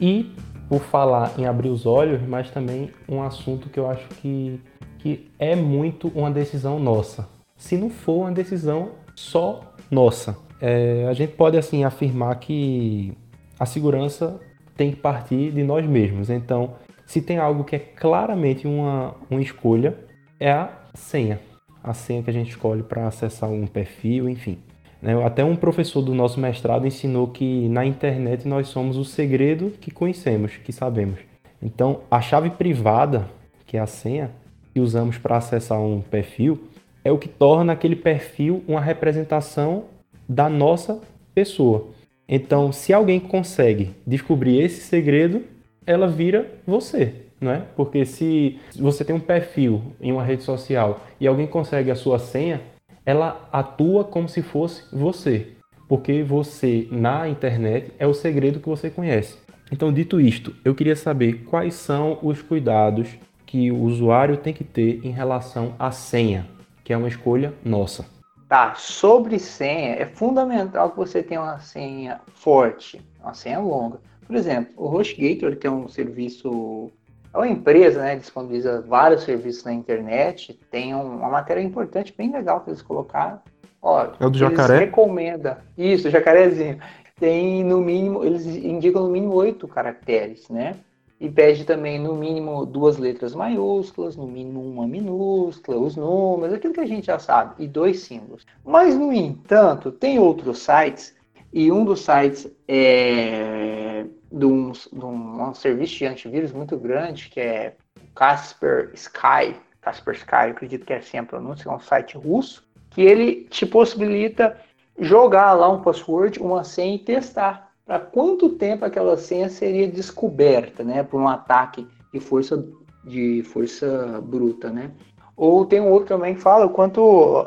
E por falar em abrir os olhos, mas também um assunto que eu acho que, que é muito uma decisão nossa. Se não for uma decisão só nossa, é, a gente pode assim afirmar que a segurança tem que partir de nós mesmos. Então, se tem algo que é claramente uma, uma escolha, é a senha. A senha que a gente escolhe para acessar um perfil, enfim. Né? Até um professor do nosso mestrado ensinou que na internet nós somos o segredo que conhecemos, que sabemos. Então, a chave privada, que é a senha, que usamos para acessar um perfil, é o que torna aquele perfil uma representação da nossa pessoa. Então, se alguém consegue descobrir esse segredo, ela vira você, não é? Porque se você tem um perfil em uma rede social e alguém consegue a sua senha, ela atua como se fosse você, porque você na internet é o segredo que você conhece. Então, dito isto, eu queria saber quais são os cuidados que o usuário tem que ter em relação à senha, que é uma escolha nossa. Tá, sobre senha, é fundamental que você tenha uma senha forte, uma senha longa. Por exemplo, o HostGator, que é um serviço é uma empresa, né, disponibiliza vários serviços na internet, tem uma matéria importante, bem legal que eles colocaram. Ó, é o do jacaré? recomenda. Isso, jacarezinho. Tem no mínimo, eles indicam no mínimo oito caracteres, né? E pede também no mínimo duas letras maiúsculas, no mínimo uma minúscula, os números, aquilo que a gente já sabe, e dois símbolos. Mas, no entanto, tem outros sites, e um dos sites é de um, de um, um serviço de antivírus muito grande, que é Casper Sky. Casper Sky, acredito que é assim a pronúncia, é um site russo, que ele te possibilita jogar lá um password, uma senha e testar para quanto tempo aquela senha seria descoberta, né, por um ataque de força de força bruta, né? Ou tem um outro também que fala quanto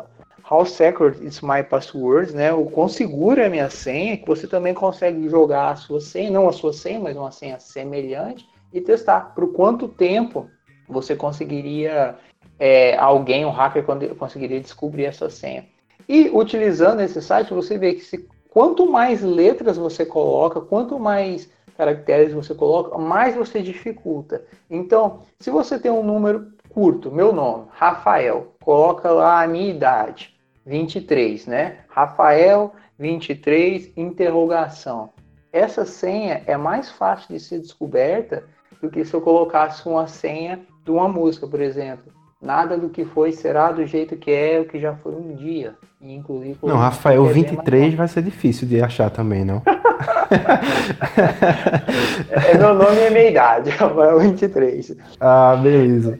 How Secure is My Passwords, né? O quão segura é a minha senha, que você também consegue jogar a sua senha, não a sua senha, mas uma senha semelhante, e testar por quanto tempo você conseguiria, é, alguém, um hacker, conseguiria descobrir essa senha. E utilizando esse site, você vê que se, quanto mais letras você coloca, quanto mais caracteres você coloca, mais você dificulta. Então, se você tem um número curto, meu nome, Rafael, coloca lá a minha idade. 23, né? Rafael 23, interrogação. Essa senha é mais fácil de ser descoberta do que se eu colocasse uma senha de uma música, por exemplo. Nada do que foi será do jeito que é, o que já foi um dia. E, inclusive, não, Rafael 23 vai ser difícil de achar também, não? é meu nome e minha idade, Rafael 23. Ah, beleza.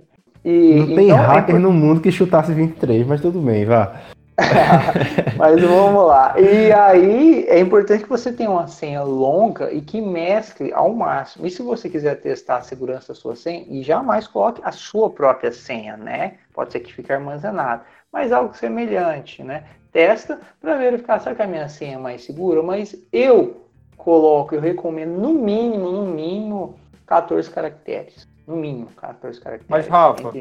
E, não tem então, hacker é... no mundo que chutasse 23, mas tudo bem, vá. mas vamos lá. E aí é importante que você tenha uma senha longa e que mescle ao máximo. E se você quiser testar a segurança da sua senha, e jamais coloque a sua própria senha, né? Pode ser que fique armazenado, mas algo semelhante, né? Testa para verificar se a minha senha é mais segura, mas eu coloco, eu recomendo no mínimo, no mínimo 14 caracteres. No mínimo, 14 caracteres. Mas, Rafa,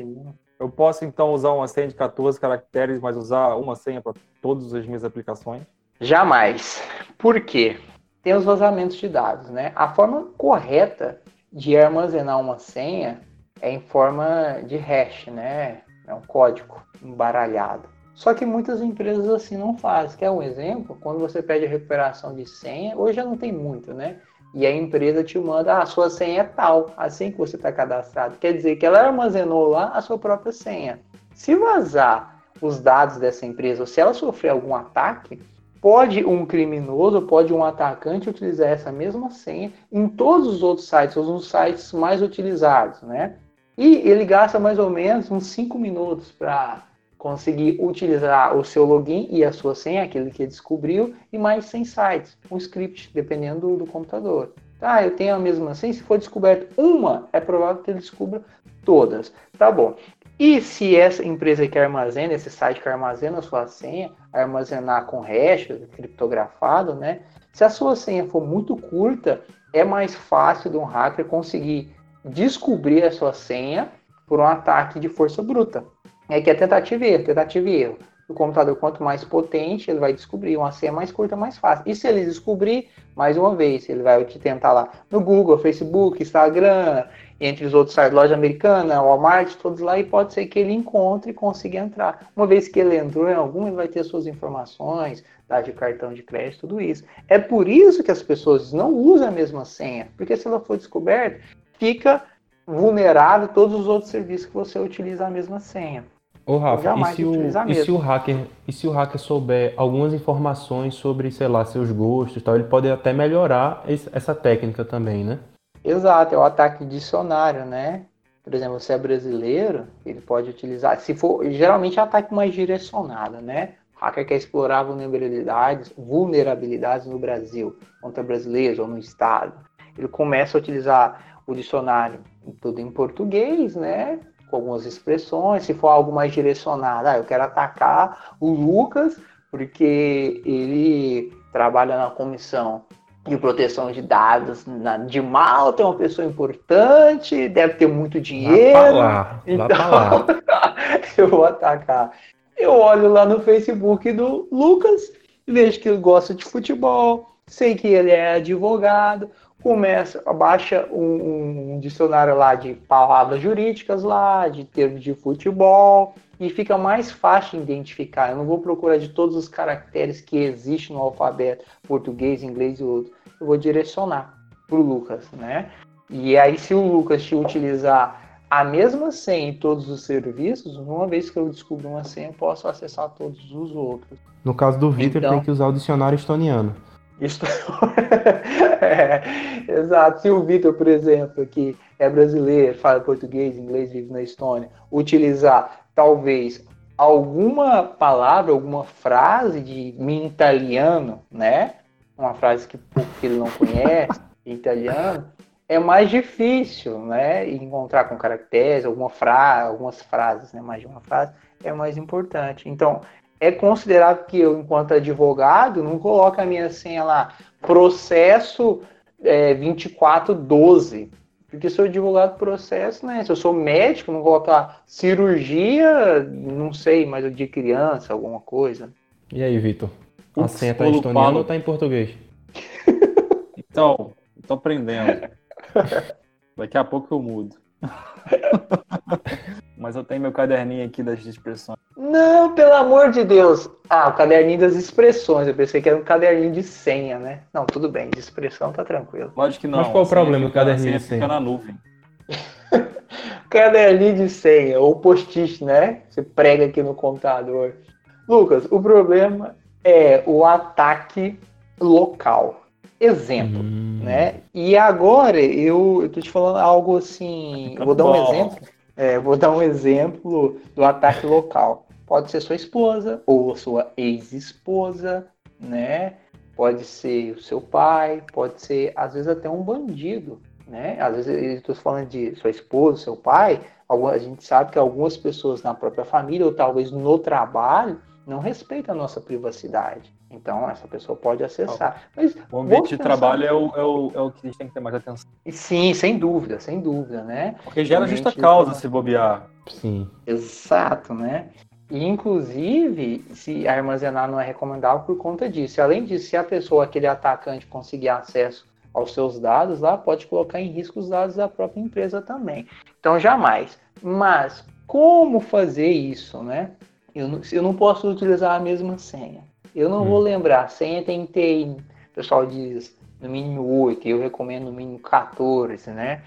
eu posso então usar uma senha de 14 caracteres, mas usar uma senha para todas as minhas aplicações? Jamais. Por quê? Tem os vazamentos de dados, né? A forma correta de armazenar uma senha é em forma de hash, né? É um código embaralhado. Só que muitas empresas assim não fazem. Quer um exemplo? Quando você pede a recuperação de senha, hoje já não tem muito, né? E a empresa te manda ah, a sua senha é tal, assim que você está cadastrado. Quer dizer que ela armazenou lá a sua própria senha. Se vazar os dados dessa empresa, ou se ela sofrer algum ataque, pode um criminoso, pode um atacante utilizar essa mesma senha em todos os outros sites, ou nos sites mais utilizados, né? E ele gasta mais ou menos uns 5 minutos para conseguir utilizar o seu login e a sua senha, aquele que descobriu, e mais 100 sites, um script, dependendo do, do computador. Tá, eu tenho a mesma senha, se for descoberto uma, é provável que ele descubra todas. Tá bom. E se essa empresa que armazena, esse site que armazena a sua senha, armazenar com hash, criptografado, né? Se a sua senha for muito curta, é mais fácil de um hacker conseguir descobrir a sua senha por um ataque de força bruta. É que é tentativa e erro, tentativa e erro. o computador, quanto mais potente, ele vai descobrir uma senha mais curta, mais fácil. E se ele descobrir, mais uma vez, ele vai te tentar lá no Google, Facebook, Instagram, entre os outros sites, loja americana, Walmart, todos lá, e pode ser que ele encontre e consiga entrar. Uma vez que ele entrou em algum, ele vai ter suas informações, dados de cartão de crédito, tudo isso. É por isso que as pessoas não usam a mesma senha, porque se ela for descoberta, fica vulnerável todos os outros serviços que você utiliza a mesma senha. Ô Rafa, e se, o, e se, o, hacker, e se o hacker souber algumas informações sobre, sei lá, seus gostos tal, ele pode até melhorar essa técnica também, né? Exato, é o ataque dicionário, né? Por exemplo, você é brasileiro, ele pode utilizar, se for, geralmente é ataque mais direcionado, né? O hacker quer explorar vulnerabilidades, vulnerabilidades no Brasil, contra brasileiros ou no estado. Ele começa a utilizar o dicionário tudo em português, né? Com algumas expressões, se for algo mais direcionado, ah, eu quero atacar o Lucas porque ele trabalha na comissão de proteção de dados na, de Malta, é uma pessoa importante, deve ter muito dinheiro. Lá lá, então, lá. eu vou atacar. Eu olho lá no Facebook do Lucas, vejo que ele gosta de futebol, sei que ele é advogado, começa, baixa um, um, dicionário lá de palavras jurídicas lá, de termos de futebol, e fica mais fácil de identificar. Eu não vou procurar de todos os caracteres que existem no alfabeto, português, inglês e outro. Eu vou direcionar para o Lucas, né? E aí, se o Lucas te utilizar a mesma senha em todos os serviços, uma vez que eu descubro uma senha, eu posso acessar todos os outros. No caso do Vitor, então, tem que usar o dicionário estoniano. Isto... é, exato. Se o Vitor, por exemplo, que é brasileiro, fala português, inglês, vive na Estônia, utilizar talvez alguma palavra, alguma frase de italiano, né? Uma frase que, que ele não conhece, italiano, é mais difícil, né? Encontrar com caracteres, alguma frase, algumas frases, né? Mais de uma frase, é mais importante. Então, é considerado que eu, enquanto advogado, não coloco a minha senha lá, processo é, 2412. Porque se eu advogado processo, né? Se eu sou médico, não colocar cirurgia, não sei, mas eu de criança, alguma coisa. E aí, Vitor? A senha tá em estoniano ou tá em português? Então, tô aprendendo. Daqui a pouco eu mudo. Mas eu tenho meu caderninho aqui das expressões. Não, pelo amor de Deus. Ah, o caderninho das expressões. Eu pensei que era um caderninho de senha, né? Não, tudo bem, de expressão tá tranquilo. Lógico que não. Mas qual o problema do caderninho de senha? Fica na nuvem. caderninho de senha, ou post-it, né? Você prega aqui no computador. Lucas, o problema é o ataque local. Exemplo, hum. né? E agora eu, eu tô te falando algo assim. Vou dar um exemplo é, vou dar um exemplo do ataque local. Pode ser sua esposa ou sua ex-esposa, né? Pode ser o seu pai, pode ser às vezes até um bandido, né? Às vezes estou falando de sua esposa, seu pai. A gente sabe que algumas pessoas na própria família ou talvez no trabalho não respeitam a nossa privacidade. Então, essa pessoa pode acessar. Mas, o ambiente de trabalho é o, é, o, é o que a gente tem que ter mais atenção. Sim, sem dúvida, sem dúvida, né? Porque gera justa causa se bobear. Sim. Exato, né? E, inclusive, se armazenar não é recomendável por conta disso. Além disso, se a pessoa, aquele atacante, conseguir acesso aos seus dados lá, pode colocar em risco os dados da própria empresa também. Então, jamais. Mas, como fazer isso, né? Eu não, eu não posso utilizar a mesma senha. Eu não hum. vou lembrar. A senha tem que ter, o pessoal diz, no mínimo 8, eu recomendo no mínimo 14, né?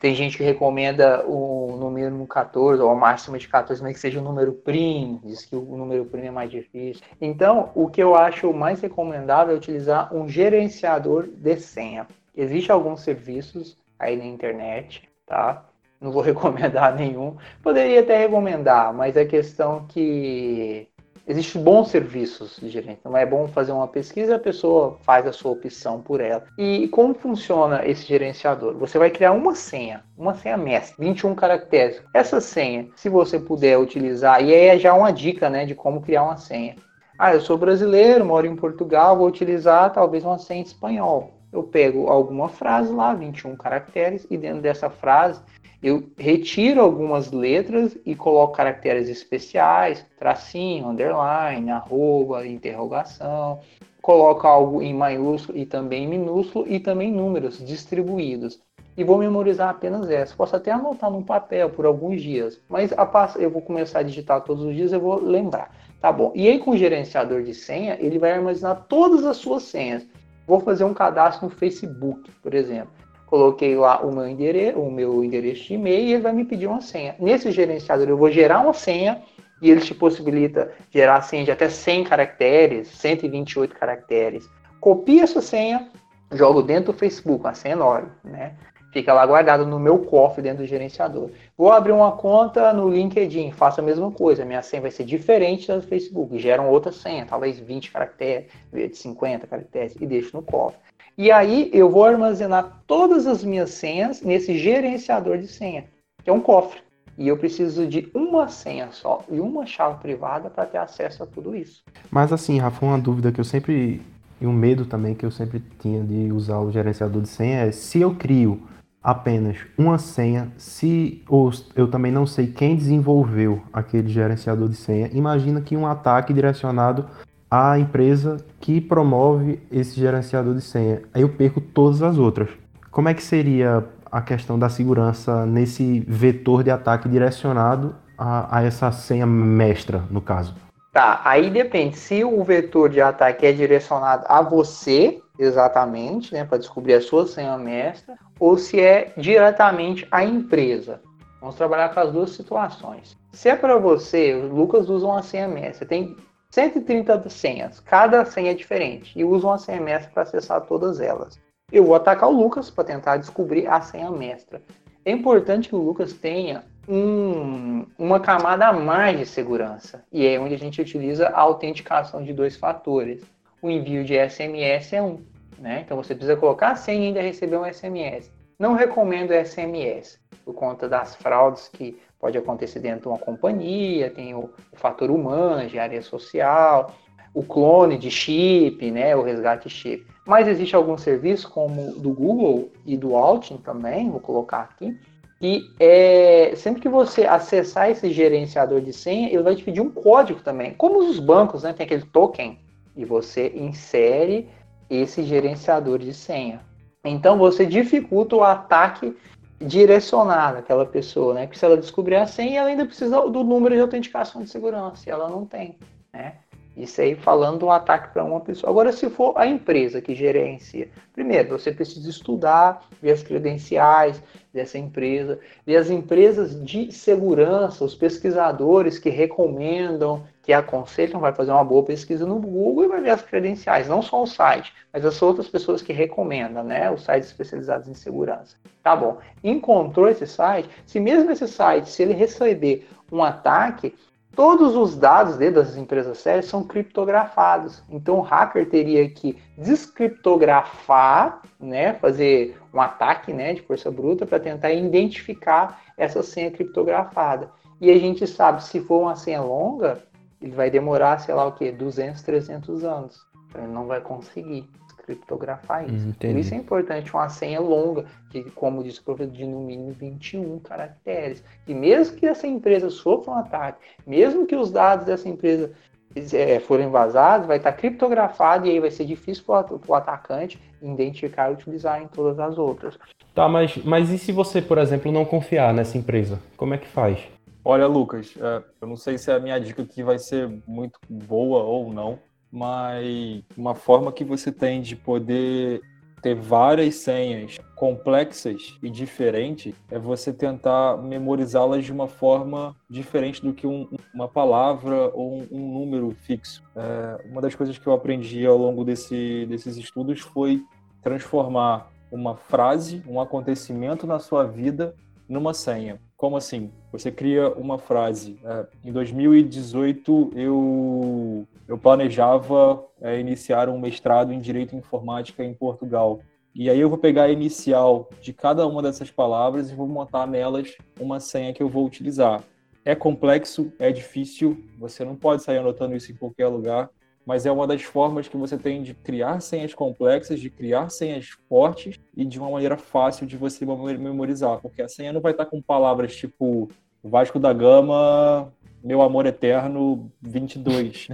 Tem gente que recomenda o número 14, ou a máxima de 14, mas que seja um número primo, diz que o número primo é mais difícil. Então, o que eu acho mais recomendável é utilizar um gerenciador de senha. Existem alguns serviços aí na internet, tá? Não vou recomendar nenhum. Poderia até recomendar, mas a questão que Existem bons serviços de gerente, então é bom fazer uma pesquisa, a pessoa faz a sua opção por ela. E como funciona esse gerenciador? Você vai criar uma senha, uma senha mestre, 21 caracteres. Essa senha, se você puder utilizar, e aí é já uma dica né, de como criar uma senha. Ah, eu sou brasileiro, moro em Portugal, vou utilizar talvez uma senha em espanhol. Eu pego alguma frase lá, 21 caracteres, e dentro dessa frase Eu retiro algumas letras e coloco caracteres especiais, tracinho, underline, arroba, interrogação. Coloco algo em maiúsculo e também em minúsculo e também números distribuídos. E vou memorizar apenas essa. Posso até anotar num papel por alguns dias, mas eu vou começar a digitar todos os dias, eu vou lembrar. Tá bom. E aí com o gerenciador de senha, ele vai armazenar todas as suas senhas. Vou fazer um cadastro no Facebook, por exemplo coloquei lá o meu endereço, o meu endereço de e-mail e ele vai me pedir uma senha. Nesse gerenciador eu vou gerar uma senha e ele te possibilita gerar senha de até 100 caracteres, 128 caracteres. Copia essa senha, jogo dentro do Facebook, uma senha enorme, né? Fica lá guardado no meu cofre dentro do gerenciador. Vou abrir uma conta no LinkedIn, faço a mesma coisa. Minha senha vai ser diferente da do Facebook. Geram outra senha, talvez 20 caracteres, 50 caracteres, e deixo no cofre. E aí eu vou armazenar todas as minhas senhas nesse gerenciador de senha, que é um cofre. E eu preciso de uma senha só e uma chave privada para ter acesso a tudo isso. Mas assim, Rafa, uma dúvida que eu sempre. E um medo também que eu sempre tinha de usar o gerenciador de senha é se eu crio apenas uma senha, se ou eu também não sei quem desenvolveu aquele gerenciador de senha, imagina que um ataque direcionado a empresa que promove esse gerenciador de senha. Aí eu perco todas as outras. Como é que seria a questão da segurança nesse vetor de ataque direcionado a, a essa senha mestra, no caso? Tá, aí depende. Se o vetor de ataque é direcionado a você, exatamente, né, para descobrir a sua senha mestra, ou se é diretamente à empresa. Vamos trabalhar com as duas situações. Se é para você, o Lucas usa uma senha mestra. Tem 130 senhas, cada senha é diferente, e uso uma senha mestra para acessar todas elas. Eu vou atacar o Lucas para tentar descobrir a senha mestra. É importante que o Lucas tenha um, uma camada a mais de segurança, e é onde a gente utiliza a autenticação de dois fatores. O envio de SMS é um, né? Então você precisa colocar a senha e ainda receber um SMS. Não recomendo SMS, por conta das fraudes que pode acontecer dentro de uma companhia, tem o, o fator humano, área social, o clone de chip, né, o resgate chip. Mas existe algum serviço como do Google e do Altin também, vou colocar aqui, que é, sempre que você acessar esse gerenciador de senha, ele vai te pedir um código também. Como os bancos, né, tem aquele token, e você insere esse gerenciador de senha. Então você dificulta o ataque direcionar aquela pessoa, né? Porque se ela descobrir a senha, ela ainda precisa do número de autenticação de segurança, e ela não tem, né? Isso aí falando do ataque para uma pessoa. Agora, se for a empresa que gerencia, primeiro, você precisa estudar, ver as credenciais dessa empresa, ver as empresas de segurança, os pesquisadores que recomendam, que aconselham, vai fazer uma boa pesquisa no Google e vai ver as credenciais, não só o site, mas as outras pessoas que recomendam, né? Os sites especializados em segurança. Tá bom. Encontrou esse site, se mesmo esse site, se ele receber um ataque, todos os dados dentro das empresas sérias são criptografados. Então o hacker teria que descriptografar, né, fazer um ataque né, de força bruta para tentar identificar essa senha criptografada. E a gente sabe, se for uma senha longa, ele vai demorar, sei lá o que, 200, 300 anos. Então ele não vai conseguir criptografar isso. Hum, Por isso é importante uma senha longa, que, como disse o professor, de no mínimo 21 caracteres. E mesmo que essa empresa sofra um ataque, mesmo que os dados dessa empresa é, forem vazados, vai estar criptografado e aí vai ser difícil para o atacante identificar e utilizar em todas as outras. Tá, mas, mas e se você, por exemplo, não confiar nessa empresa? Como é que faz? Olha, Lucas, é, eu não sei se a minha dica aqui vai ser muito boa ou não, mas uma forma que você tem de poder ter várias senhas complexas e diferentes é você tentar memorizá-las de uma forma diferente do que um, uma palavra ou um, um número fixo. É, uma das coisas que eu aprendi ao longo desse, desses estudos foi transformar uma frase, um acontecimento na sua vida numa senha. Como assim? Você cria uma frase. É, em 2018, eu, eu planejava é, iniciar um mestrado em Direito Informática em Portugal. E aí eu vou pegar a inicial de cada uma dessas palavras e vou montar nelas uma senha que eu vou utilizar. É complexo, é difícil, você não pode sair anotando isso em qualquer lugar, mas é uma das formas que você tem de criar senhas complexas, de criar senhas fortes e de uma maneira fácil de você memorizar, porque a senha não vai estar com palavras tipo Vasco da Gama, meu amor eterno 22.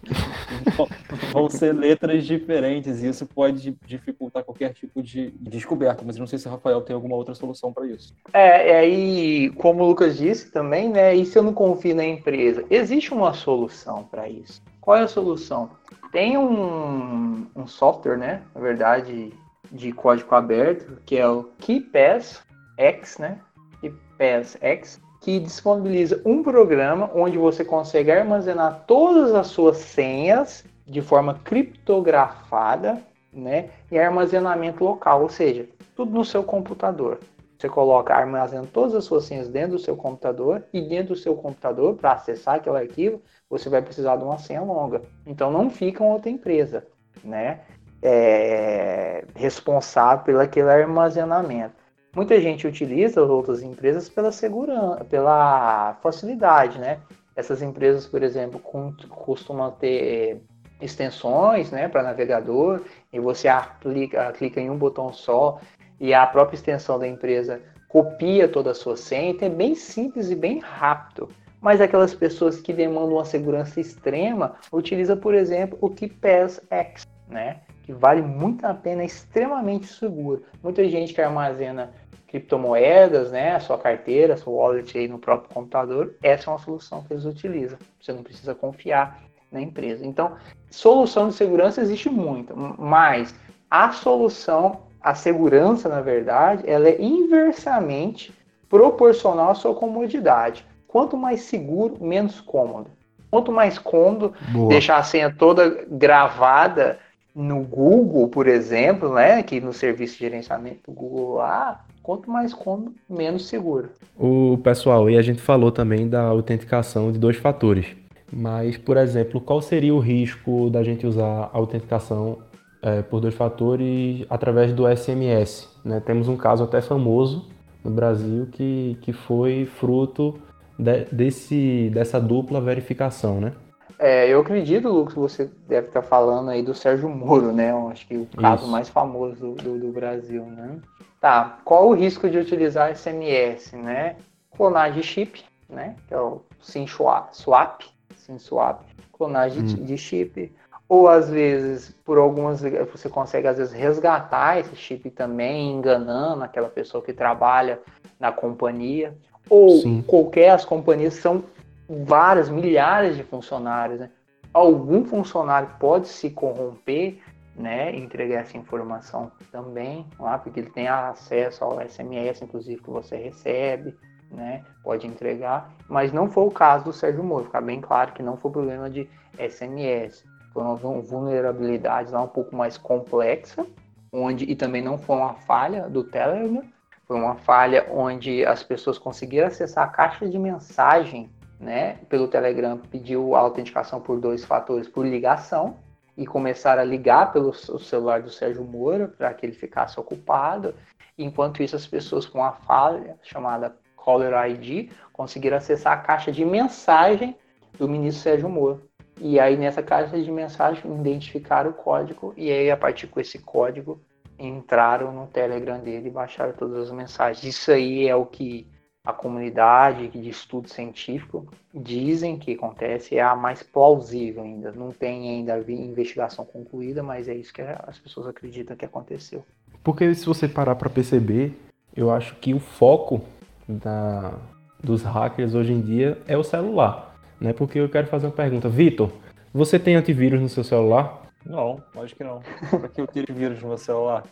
Vão ser letras diferentes e isso pode dificultar qualquer tipo de descoberta, mas não sei se o Rafael tem alguma outra solução para isso. É, aí, como o Lucas disse também, né? E se eu não confio na empresa? Existe uma solução para isso. Qual é a solução? Tem um, um software, né? Na verdade, de código aberto, que é o KeePass X, né? KeePass X, que disponibiliza um programa onde você consegue armazenar todas as suas senhas de forma criptografada, né? E armazenamento local, ou seja, tudo no seu computador. Você coloca, armazena todas as suas senhas dentro do seu computador e dentro do seu computador, para acessar aquele arquivo, você vai precisar de uma senha longa. Então não fica outra empresa, né? É, responsável pelo aquele armazenamento. Muita gente utiliza as outras empresas pela segurança, pela facilidade, né? Essas empresas, por exemplo, costumam ter extensões, né, para navegador, e você aplica, clica em um botão só e a própria extensão da empresa copia toda a sua senha, então é bem simples e bem rápido. Mas aquelas pessoas que demandam uma segurança extrema, utiliza, por exemplo, o KeePass X, né? Que vale muito a pena, é extremamente seguro. Muita gente que armazena criptomoedas, né, a sua carteira, a sua wallet aí no próprio computador, essa é uma solução que eles utilizam. Você não precisa confiar na empresa. Então, solução de segurança existe muito, mas a solução, a segurança, na verdade, ela é inversamente proporcional à sua comodidade. Quanto mais seguro, menos cômodo. Quanto mais cômodo, Boa. deixar a senha toda gravada no Google, por exemplo, né, que no serviço de gerenciamento do Google lá, quanto mais cômodo, menos seguro. O pessoal, e a gente falou também da autenticação de dois fatores. Mas, por exemplo, qual seria o risco da gente usar a autenticação é, por dois fatores através do SMS? Né? Temos um caso até famoso no Brasil que, que foi fruto de, desse, dessa dupla verificação, né? É, eu acredito, Lucas, que você deve estar falando aí do Sérgio Moro, né? Eu acho que o caso Isso. mais famoso do, do, Brasil, né? Tá, qual o risco de utilizar SMS, né? Clonagem chip, né? Que é o SIM swap, SIM swap, clonagem hum. de chip. Ou às vezes, por algumas, você consegue às vezes resgatar esse chip também, enganando aquela pessoa que trabalha na companhia. Ou Sim. qualquer, as companhias são várias, milhares de funcionários, né? Algum funcionário pode se corromper, né? Entregar essa informação também lá, porque ele tem acesso ao SMS, inclusive, que você recebe, né? Pode entregar, mas não foi o caso do Sérgio Moro, ficar bem claro que não foi problema de SMS. Foi uma vulnerabilidade lá um pouco mais complexa, onde, e também não foi uma falha do Telegram, foi uma falha onde as pessoas conseguiram acessar a caixa de mensagem né, pelo Telegram, pediu a autenticação por dois fatores por ligação e começaram a ligar pelo celular do Sérgio Moro para que ele ficasse ocupado. Enquanto isso, as pessoas com a falha chamada Caller ID conseguiram acessar a caixa de mensagem do ministro Sérgio Moro. E aí, nessa caixa de mensagem, identificaram o código e aí, a partir com esse código, entraram no Telegram dele e baixaram todas as mensagens. Isso aí é o que a comunidade de estudo científico dizem que acontece é a mais plausível ainda. Não tem ainda investigação concluída, mas é isso que as pessoas acreditam que aconteceu. Porque se você parar para perceber, eu acho que o foco da, dos hackers hoje em dia é o celular. Né? Porque eu quero fazer uma pergunta. Vitor, você tem antivírus no seu celular? Não, acho que não. Para que eu tire vírus no meu celular?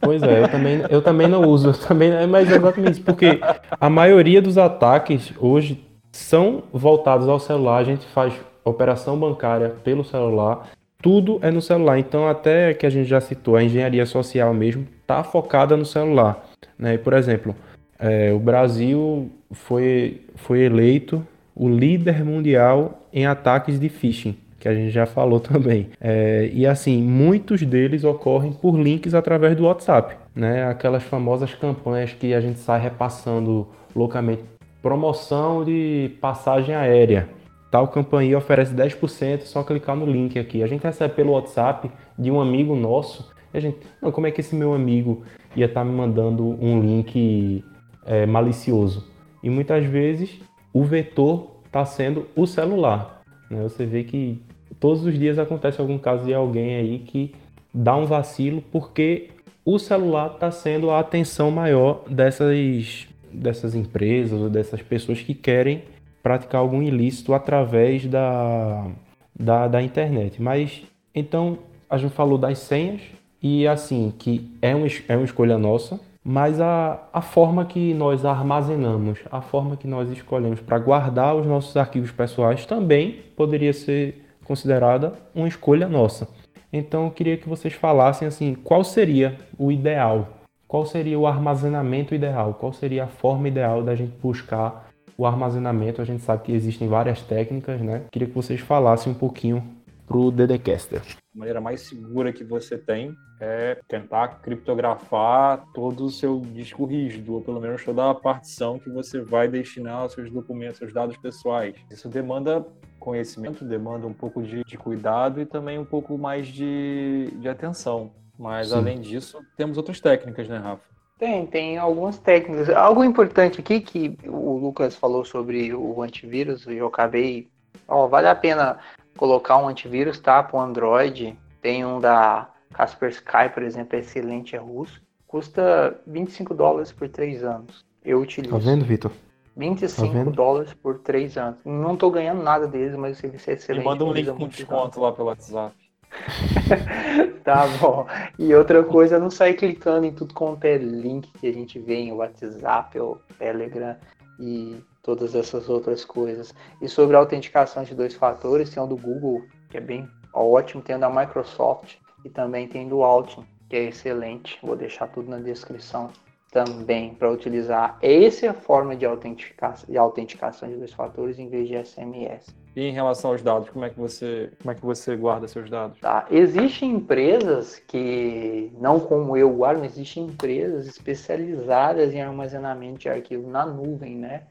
Pois é, eu também, eu também não uso, eu também, mas é exatamente isso, porque a maioria dos ataques hoje são voltados ao celular, a gente faz operação bancária pelo celular, tudo é no celular. Então, até que a gente já citou, a engenharia social mesmo está focada no celular. Né? Por exemplo, é, o Brasil foi, foi eleito o líder mundial em ataques de phishing que a gente já falou também. É, e assim, muitos deles ocorrem por links através do WhatsApp, né? Aquelas famosas campanhas que a gente sai repassando loucamente. Promoção de passagem aérea. tal campanha oferece 10%, só clicar no link aqui. A gente recebe pelo WhatsApp de um amigo nosso. E a gente, não, como é que esse meu amigo ia estar tá me mandando um link é, malicioso? E muitas vezes o vetor está sendo o celular. Né? Você vê que todos os dias acontece algum caso de alguém aí que dá um vacilo porque o celular está sendo a atenção maior dessas, dessas empresas ou dessas pessoas que querem praticar algum ilícito através da, da, da internet. Mas então a gente falou das senhas e assim que é uma, é uma escolha nossa, mas a, a forma que nós armazenamos, a forma que nós escolhemos para guardar os nossos arquivos pessoais também poderia ser considerada uma escolha nossa. Então eu queria que vocês falassem assim, qual seria o ideal? Qual seria o armazenamento ideal? Qual seria a forma ideal da gente buscar o armazenamento? A gente sabe que existem várias técnicas, né? Queria que vocês falassem um pouquinho pro DDcaster. A maneira mais segura que você tem é tentar criptografar todo o seu disco rígido, ou pelo menos toda a partição que você vai destinar aos seus documentos, seus dados pessoais. Isso demanda conhecimento, demanda um pouco de, de cuidado e também um pouco mais de, de atenção. Mas Sim. além disso, temos outras técnicas, né, Rafa? Tem, tem algumas técnicas. Algo importante aqui que o Lucas falou sobre o antivírus, eu acabei. Ó, vale a pena colocar um antivírus, tá? Para o Android. Tem um da Kaspersky, por exemplo, é excelente, é russo. Custa 25 dólares por 3 anos. Eu utilizo. Tá vendo, Vitor? 25 tá dólares por 3 anos. Não tô ganhando nada deles, mas o serviço é excelente. Me manda um link com desconto lá pelo WhatsApp. tá bom. E outra coisa, não sair clicando em tudo quanto é link que a gente vê em WhatsApp ou Telegram e todas essas outras coisas. E sobre a autenticação de dois fatores, tem o do Google, que é bem ótimo, tem o da Microsoft e também tem do Altin, que é excelente. Vou deixar tudo na descrição também para utilizar essa forma de autenticação, de autenticação de dois fatores em vez de SMS. E em relação aos dados, como é que você, como é que você guarda seus dados? Tá. Existem empresas que, não como eu guardo, mas existem empresas especializadas em armazenamento de arquivos na nuvem, né?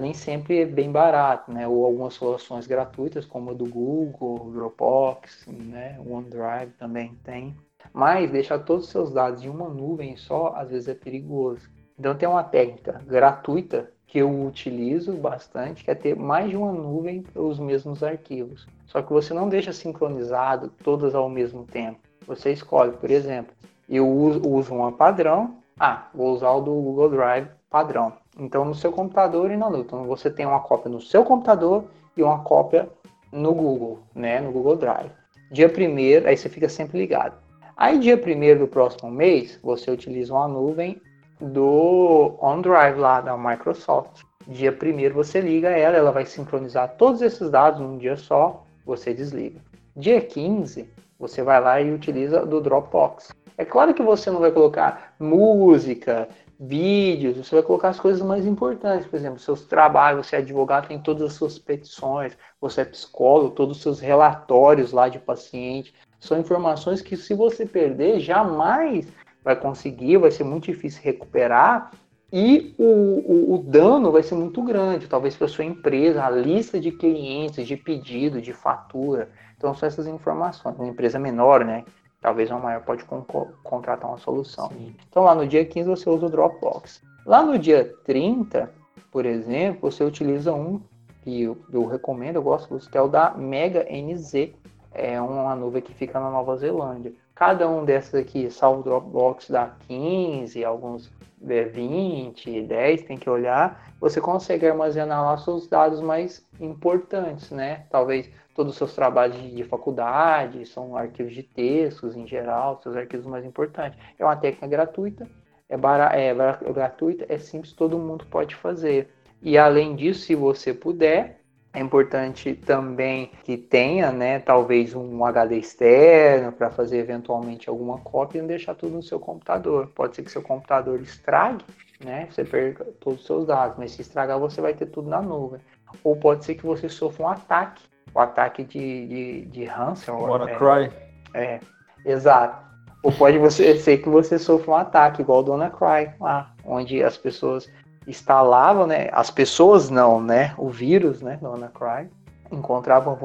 Nem sempre é bem barato, né? Ou algumas soluções gratuitas, como a do Google, Dropbox, né? OneDrive também tem. Mas deixar todos os seus dados em uma nuvem só, às vezes é perigoso. Então tem uma técnica gratuita que eu utilizo bastante, que é ter mais de uma nuvem para os mesmos arquivos. Só que você não deixa sincronizado todas ao mesmo tempo. Você escolhe, por exemplo, eu uso uma padrão, ah, vou usar o do Google Drive padrão. Então, no seu computador e na nuvem. Então, você tem uma cópia no seu computador e uma cópia no Google, né? No Google Drive. Dia primeiro, aí você fica sempre ligado. Aí, dia primeiro do próximo mês, você utiliza uma nuvem do OneDrive lá da Microsoft. Dia primeiro você liga ela, ela vai sincronizar todos esses dados num dia só, você desliga. Dia 15, você vai lá e utiliza do Dropbox. É claro que você não vai colocar música, vídeos, você vai colocar as coisas mais importantes, por exemplo, seus trabalhos, você é advogado, tem todas as suas petições, você é psicólogo, todos os seus relatórios lá de paciente, são informações que se você perder, jamais vai conseguir, vai ser muito difícil recuperar e o, o, o dano vai ser muito grande, talvez para sua empresa, a lista de clientes, de pedido, de fatura. Então são essas informações. Uma empresa menor, né? Talvez uma maior pode con contratar uma solução. Sim. Então lá no dia 15 você usa o Dropbox. Lá no dia 30, por exemplo, você utiliza um que eu, eu recomendo, eu gosto, que é o da Mega NZ. É uma nuvem que fica na Nova Zelândia. Cada um desses aqui, salvo o Dropbox, dá 15, alguns é 20, 10, tem que olhar. Você consegue armazenar lá seus dados mais importantes, né? Talvez todos os seus trabalhos de, faculdade, são arquivos de textos em geral, seus arquivos mais importantes. É uma técnica gratuita, é, bara, é, é gratuita, é simples, todo mundo pode fazer. E além disso, se você puder, é importante também que tenha, né, talvez um HD externo para fazer eventualmente alguma cópia e não deixar tudo no seu computador. Pode ser que seu computador estrague, né, você perca todos os seus dados, mas se estragar você vai ter tudo na nuvem. Ou pode ser que você sofra um ataque o ataque de, de, de. WannaCry. É, é, exato. Ou pode você, ser que você sofra um ataque, igual o WannaCry lá, onde as pessoas instalavam, né? As pessoas não, né? O vírus, né? Do WannaCry. encontrava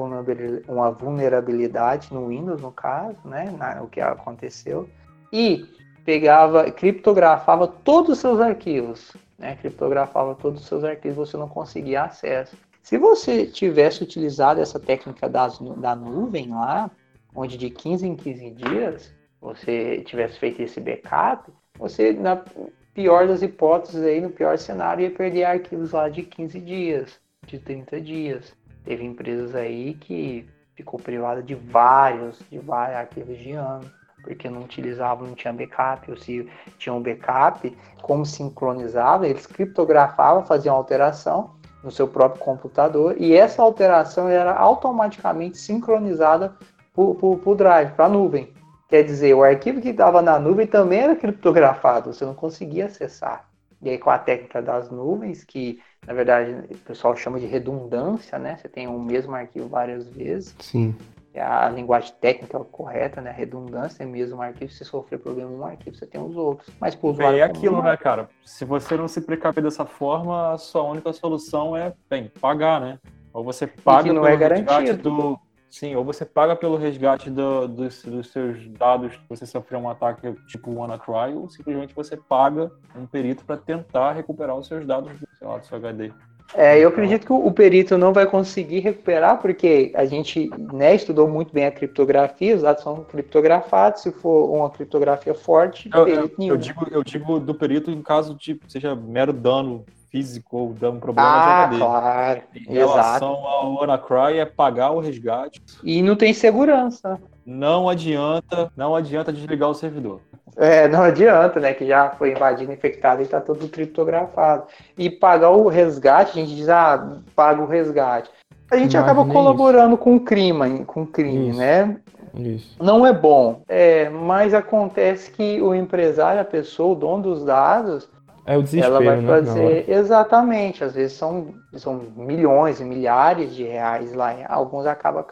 uma vulnerabilidade no Windows, no caso, né, o que aconteceu, e pegava, criptografava todos os seus arquivos, né, criptografava todos os seus arquivos, você não conseguia acesso. Se você tivesse utilizado essa técnica das, da nuvem lá, onde de 15 em 15 dias você tivesse feito esse backup, você, na pior das hipóteses, aí, no pior cenário, ia perder arquivos lá de 15 dias, de 30 dias. Teve empresas aí que ficou privada de vários, de vários arquivos de ano, porque não utilizavam, não tinha backup, ou se tinha um backup, como sincronizava, eles criptografavam, faziam alteração no seu próprio computador, e essa alteração era automaticamente sincronizada para o drive, para a nuvem. Quer dizer, o arquivo que estava na nuvem também era criptografado, você não conseguia acessar. E aí, com a técnica das nuvens, que na verdade o pessoal chama de redundância, né? Você tem o mesmo arquivo várias vezes. Sim. É a linguagem técnica correta, né? Redundância é mesmo arquivo. Se sofrer problema em um arquivo, você tem os outros. Mas o usuário. É aquilo, né, cara? Se você não se precaver dessa forma, a sua única solução é, bem, pagar, né? Ou você paga não é garantido. do Sim, ou você paga pelo resgate do, dos, dos, seus dados se você sofreu um ataque tipo WannaCry, ou simplesmente você paga um perito para tentar recuperar os seus dados do, lá, do seu HD. É, eu acredito que o, perito não vai conseguir recuperar, porque a gente né, estudou muito bem a criptografia, os dados são criptografados, se for uma criptografia forte, eu, eu, eu, digo, eu digo do perito em caso de seja mero dano físico ou um problema ah, de claro. Em relação Exato. ao WannaCry é pagar o resgate. E não tem segurança. Não adianta, não adianta desligar o servidor. É, não adianta, né? Que já foi invadido, infectado e está tudo criptografado. E pagar o resgate, a gente diz, ah, paga o resgate. A gente acaba colaborando isso. com o crime, com crime, isso. né? Isso. Não é bom, é, mas acontece que o empresário, a pessoa, o dono dos dados, é o desespero, ela vai né, fazer exatamente. Às vezes são, são milhões e milhares de reais lá. Alguns acabam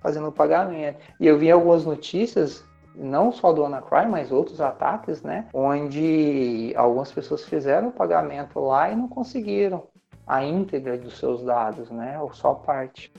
fazendo o pagamento. E eu vi algumas notícias, não só do Anacry, mas outros ataques, né? Onde algumas pessoas fizeram o pagamento lá e não conseguiram a íntegra dos seus dados, né? Ou só parte.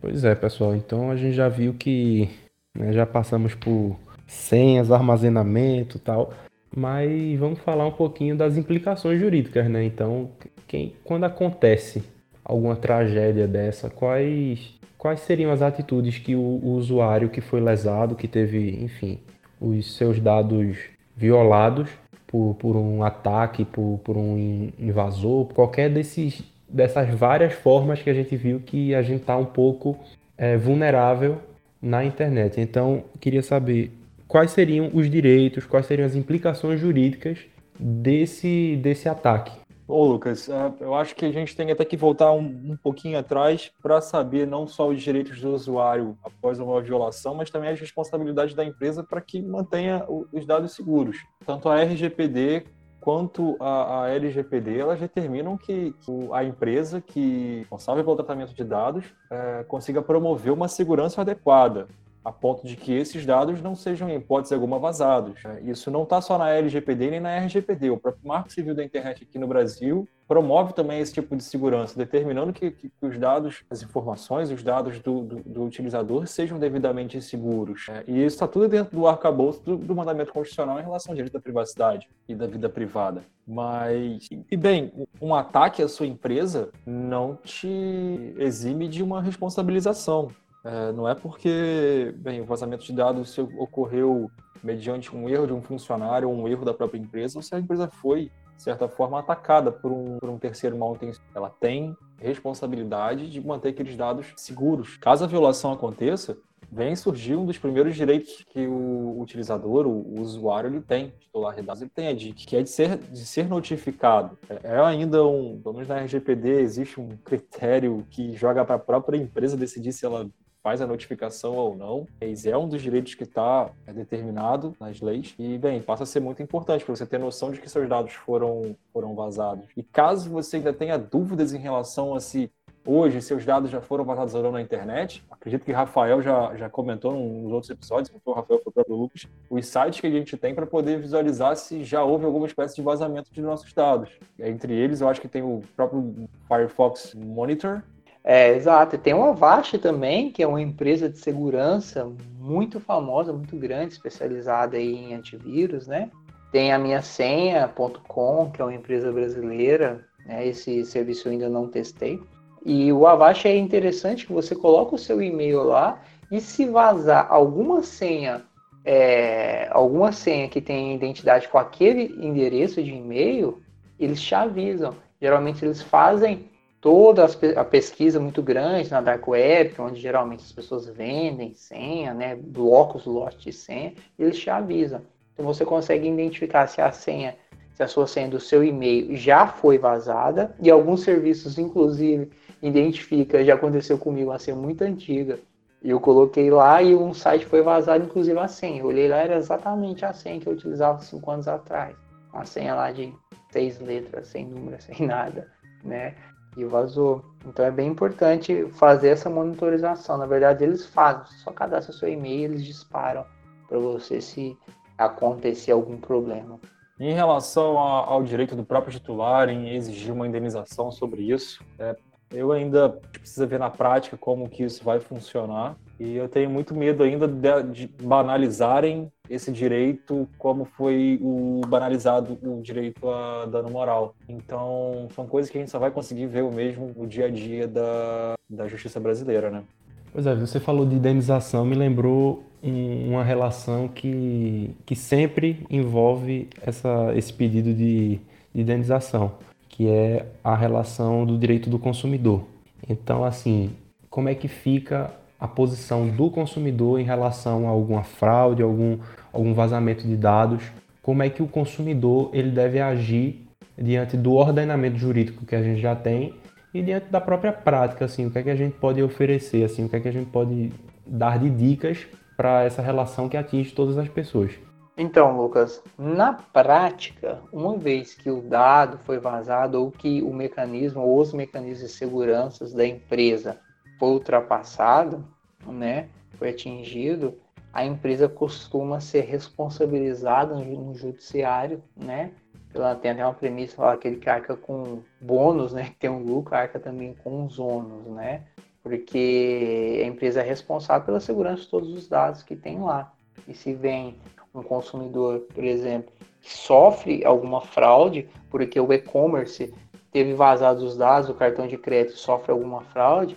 Pois é, pessoal. Então a gente já viu que né, já passamos por senhas, armazenamento tal. Mas vamos falar um pouquinho das implicações jurídicas, né? Então, quem, quando acontece alguma tragédia dessa, quais, quais seriam as atitudes que o, o usuário que foi lesado, que teve, enfim, os seus dados violados por, por um ataque, por, por um invasor, qualquer desses, dessas várias formas que a gente viu que a gente está um pouco é, vulnerável na internet. Então, queria saber quais seriam os direitos, quais seriam as implicações jurídicas desse, desse ataque. Ô Lucas, é, eu acho que a gente tem até que voltar um, um pouquinho atrás para saber não só os direitos do usuário após uma violação, mas também as responsabilidades da empresa para que mantenha os dados seguros. Tanto a RGPD quanto a, a LGPD, elas determinam que, que, a empresa que é responsável pelo tratamento de dados é, consiga promover uma segurança adequada a ponto de que esses dados não sejam, em hipótese alguma, vazados. Isso não está só na LGPD nem na RGPD. O próprio Marco Civil da Internet aqui no Brasil promove também esse tipo de segurança, determinando que, que, que os dados, as informações, os dados do, do, do utilizador sejam devidamente seguros. E isso está tudo dentro do arcabouço do, do mandamento constitucional em relação ao direito da privacidade e da vida privada. Mas, e bem, um ataque à sua empresa não te exime de uma responsabilização. É, não é porque, bem, o vazamento de dados ocorreu mediante um erro de um funcionário ou um erro da própria empresa, ou se a empresa foi, de certa forma, atacada por um, por um terceiro mal intencionado. Ela tem responsabilidade de manter aqueles dados seguros. Caso a violação aconteça, vem surgir um dos primeiros direitos que o utilizador, o usuário, ele tem, titular de dados, ele tem, de, que é de ser, de ser notificado. É, é ainda um, pelo menos na RGPD, existe um critério que joga para a própria empresa decidir se ela faz a notificação ou não. Esse é um dos direitos que está é, determinado nas leis e, bem, passa a ser muito importante para você ter noção de que seus dados foram, foram vazados. E caso você ainda tenha dúvidas em relação a se hoje seus dados já foram vazados ou não na internet, acredito que Rafael já, já comentou nos outros episódios, foi o Rafael, foi o próprio Lucas, os sites que a gente tem para poder visualizar se já houve alguma espécie de vazamento de nossos dados. Entre eles, eu acho que tem o próprio Firefox Monitor, É, exato. Tem o Avast também, que é uma empresa de segurança muito famosa, muito grande, especializada em antivírus, né? Tem a minha senha.com, que é uma empresa brasileira, né? Esse serviço eu ainda não testei. E o Avast é interessante que você coloca o seu e-mail lá e se vazar alguma senha, é, alguma senha que tem identidade com aquele endereço de e-mail, eles te avisam. Geralmente eles fazem toda a pesquisa muito grande na Dark Web, onde geralmente as pessoas vendem senha, né, blocos, lotes de senha, eles te avisam. Então você consegue identificar se a senha, se a sua senha do seu e-mail já foi vazada, e alguns serviços, inclusive, identifica, já aconteceu comigo, uma senha muito antiga, e eu coloquei lá e um site foi vazado, inclusive a senha. Eu olhei lá, era exatamente a senha que eu utilizava cinco anos atrás. Uma senha lá de seis letras, sem número, sem nada, né? E vazou. Então é bem importante fazer essa monitorização. Na verdade, eles fazem, só cadastra seu e-mail, eles disparam para você se acontecer algum problema. Em relação ao direito do próprio titular em exigir uma indenização sobre isso, é, eu ainda preciso ver na prática como que isso vai funcionar e eu tenho muito medo ainda de, de banalizarem esse direito como foi o banalizado o direito a dano moral. Então, são coisas que a gente só vai conseguir ver o mesmo no dia a dia da, da justiça brasileira, né? Pois é, você falou de indenização, me lembrou um, uma relação que, que sempre envolve essa, esse pedido de, de indenização, que é a relação do direito do consumidor. Então, assim, como é que fica a posição do consumidor em relação a alguma fraude, algum, algum vazamento de dados, como é que o consumidor ele deve agir diante do ordenamento jurídico que a gente já tem e diante da própria prática, assim, o que é que a gente pode oferecer, assim, o que é que a gente pode dar de dicas para essa relação que atinge todas as pessoas. Então, Lucas, na prática, uma vez que o dado foi vazado ou que o mecanismo ou os mecanismos de segurança da empresa foi ultrapassado, né, foi atingido, a empresa costuma ser responsabilizada no judiciário, né? Ela tem até uma premissa lá, aquele que arca com bônus, né? Que tem um lucro, arca também com os ônus, né? Porque a empresa é responsável pela segurança de todos os dados que tem lá. E se vem um consumidor, por exemplo, que sofre alguma fraude, porque o e-commerce teve vazado os dados, o cartão de crédito sofre alguma fraude,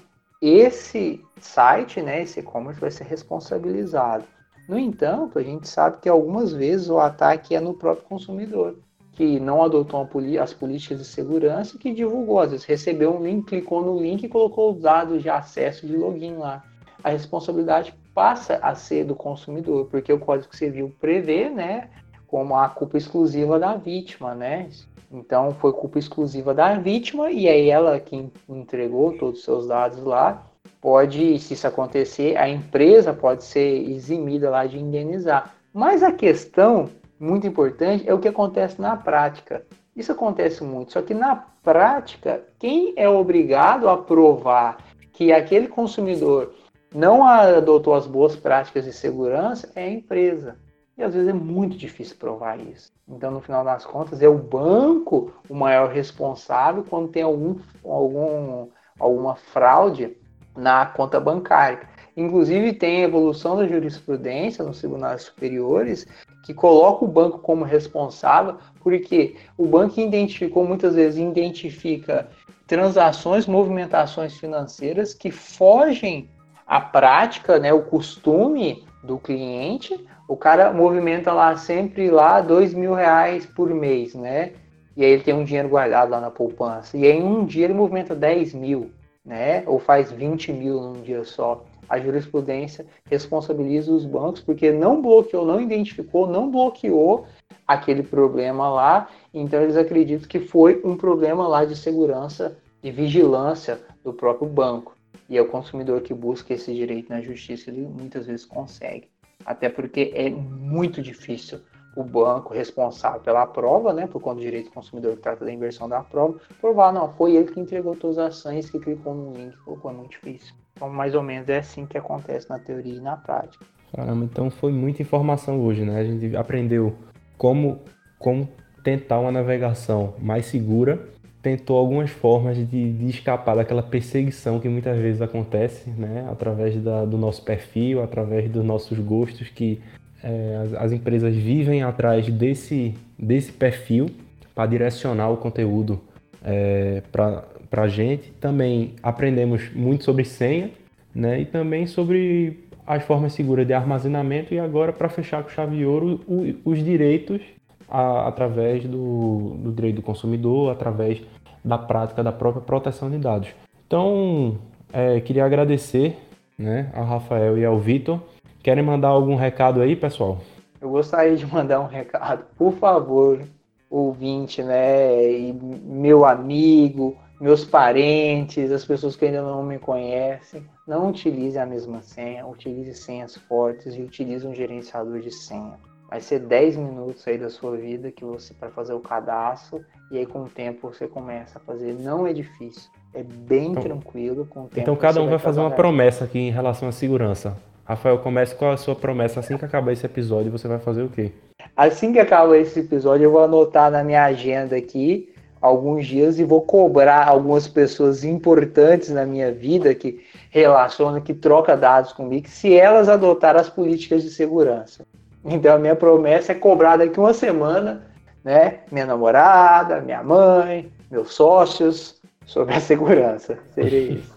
esse site, né, esse e-commerce vai ser responsabilizado. No entanto, a gente sabe que algumas vezes o ataque é no próprio consumidor, que não adotou as políticas de segurança que divulgou, às vezes recebeu um link, clicou no link e colocou os dados de acesso de login lá. A responsabilidade passa a ser do consumidor, porque o Código Civil prevê, né, como a culpa exclusiva da vítima, né? Então foi culpa exclusiva da vítima e é ela que entregou todos os seus dados lá. Pode, se isso acontecer, a empresa pode ser eximida lá de indenizar. Mas a questão muito importante é o que acontece na prática. Isso acontece muito, só que na prática, quem é obrigado a provar que aquele consumidor não adotou as boas práticas de segurança é a empresa. E às vezes é muito difícil provar isso. Então, no final das contas, é o banco o maior responsável quando tem algum, algum, alguma fraude na conta bancária. Inclusive, tem a evolução da jurisprudência nos tribunais superiores que coloca o banco como responsável, porque o banco identificou, muitas vezes, identifica transações, movimentações financeiras que fogem à prática, né, o costume do cliente, o cara movimenta lá sempre lá dois mil reais por mês, né? E aí ele tem um dinheiro guardado lá na poupança. E aí em um dia ele movimenta 10 mil, né? Ou faz 20 mil num dia só. A jurisprudência responsabiliza os bancos porque não bloqueou, não identificou, não bloqueou aquele problema lá. Então eles acreditam que foi um problema lá de segurança e vigilância do próprio banco. E é o consumidor que busca esse direito na justiça, ele muitas vezes consegue. Até porque é muito difícil o banco responsável pela prova, né, por conta do direito do consumidor que trata da inversão da prova, provar, não, foi ele que entregou todas as ações, que clicou no link, colocou, é muito difícil. Então, mais ou menos é assim que acontece na teoria e na prática. Caramba, então foi muita informação hoje, né? A gente aprendeu como, como tentar uma navegação mais segura tentou algumas formas de, de, escapar daquela perseguição que muitas vezes acontece, né? Através da, do nosso perfil, através dos nossos gostos, que é, as, as, empresas vivem atrás desse, desse perfil para direcionar o conteúdo é, para a gente. Também aprendemos muito sobre senha, né? E também sobre as formas seguras de armazenamento e agora para fechar com chave de ouro o, os direitos a, através do, do direito do consumidor, através da prática da própria proteção de dados. Então, é, queria agradecer né, ao Rafael e ao Vitor. Querem mandar algum recado aí, pessoal? Eu gostaria de mandar um recado. Por favor, ouvinte, né, e meu amigo, meus parentes, as pessoas que ainda não me conhecem, não utilize a mesma senha, utilize senhas fortes e utilize um gerenciador de senha. Vai ser 10 minutos aí da sua vida que você vai fazer o cadastro e aí com o tempo você começa a fazer. Não é difícil, é bem então, tranquilo. Com o tempo então cada um vai, vai fazer uma promessa aqui em relação à segurança. Rafael, comece com a sua promessa. Assim que acabar esse episódio, você vai fazer o quê? Assim que acabar esse episódio, eu vou anotar na minha agenda aqui alguns dias e vou cobrar algumas pessoas importantes na minha vida que relacionam, que troca dados comigo, se elas adotarem as políticas de segurança. Então a minha promessa é cobrar daqui uma semana, né? Minha namorada, minha mãe, meus sócios, sobre a segurança. Seria isso.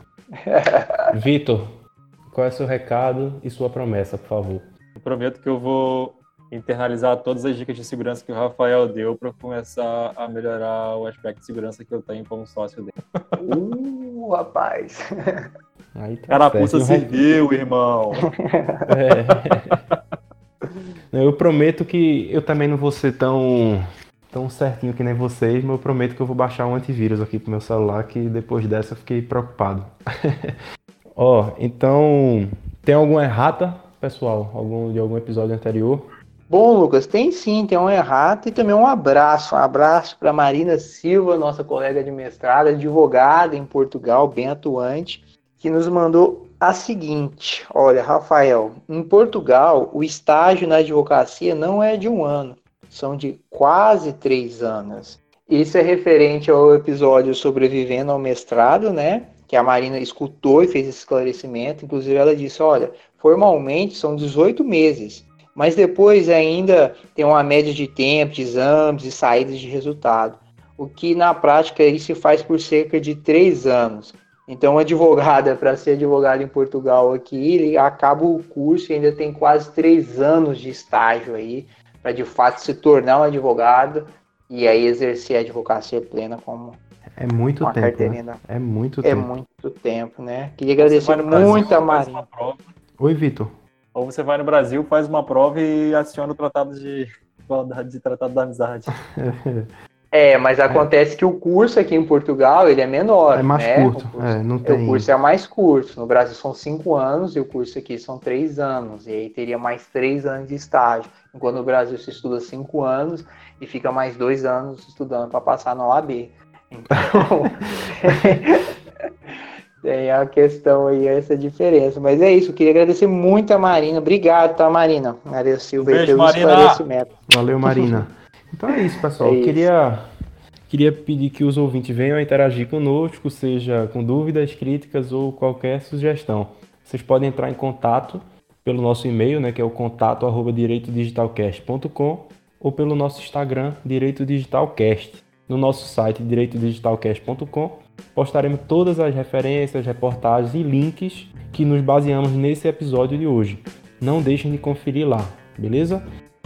Vitor, qual é o seu recado e sua promessa, por favor? Eu prometo que eu vou internalizar todas as dicas de segurança que o Rafael deu para começar a melhorar o aspecto de segurança que eu tenho como sócio dele. Uh, rapaz. Aí tá Carapuça serviu, irmão. É. Eu prometo que eu também não vou ser tão, tão certinho que nem vocês, mas eu prometo que eu vou baixar um antivírus aqui pro meu celular, que depois dessa eu fiquei preocupado. Ó, então, tem alguma errata, pessoal? Algum, de algum episódio anterior? Bom, Lucas, tem sim, tem um errata e também um abraço. Um abraço para Marina Silva, nossa colega de mestrado, advogada em Portugal, bem atuante, que nos mandou a seguinte: olha, Rafael, em Portugal o estágio na advocacia não é de um ano, são de quase três anos. Isso é referente ao episódio sobrevivendo ao mestrado, né? Que a Marina escutou e fez esse esclarecimento. Inclusive, ela disse: olha, formalmente são 18 meses, mas depois ainda tem uma média de tempo, de exames e saídas de resultado. O que na prática isso se faz por cerca de três anos. Então, advogada, para ser advogado em Portugal aqui, ele acaba o curso e ainda tem quase três anos de estágio aí, para de fato se tornar um advogado e aí exercer a advocacia plena como é muito uma tempo. Né? É muito é tempo. É muito tempo, né? Queria agradecer muito a Maria. Oi, Vitor. Ou você vai no Brasil, faz uma prova e aciona o tratado de de tratado da amizade. É, mas acontece é. que o curso aqui em Portugal ele é menor. É mais né? curto. O, é, não tem... o curso é mais curto. No Brasil são cinco anos e o curso aqui são três anos. E aí teria mais três anos de estágio. Enquanto no Brasil se estuda cinco anos e fica mais dois anos estudando para passar no OAB. Então. tem a questão aí, essa diferença. Mas é isso, eu queria agradecer muito a Marina. Obrigado, tá, Marina? Maria Silva, um beijo, pelo Marina. esclarecimento. Valeu, Marina. Então é isso, pessoal. É isso. Queria, queria pedir que os ouvintes venham interagir conosco, seja com dúvidas, críticas ou qualquer sugestão. Vocês podem entrar em contato pelo nosso e-mail, né, que é o contato arroba direitodigitalcast.com ou pelo nosso Instagram, Direito Digitalcast. No nosso site, direitodigitalcast.com, postaremos todas as referências, reportagens e links que nos baseamos nesse episódio de hoje. Não deixem de conferir lá, beleza?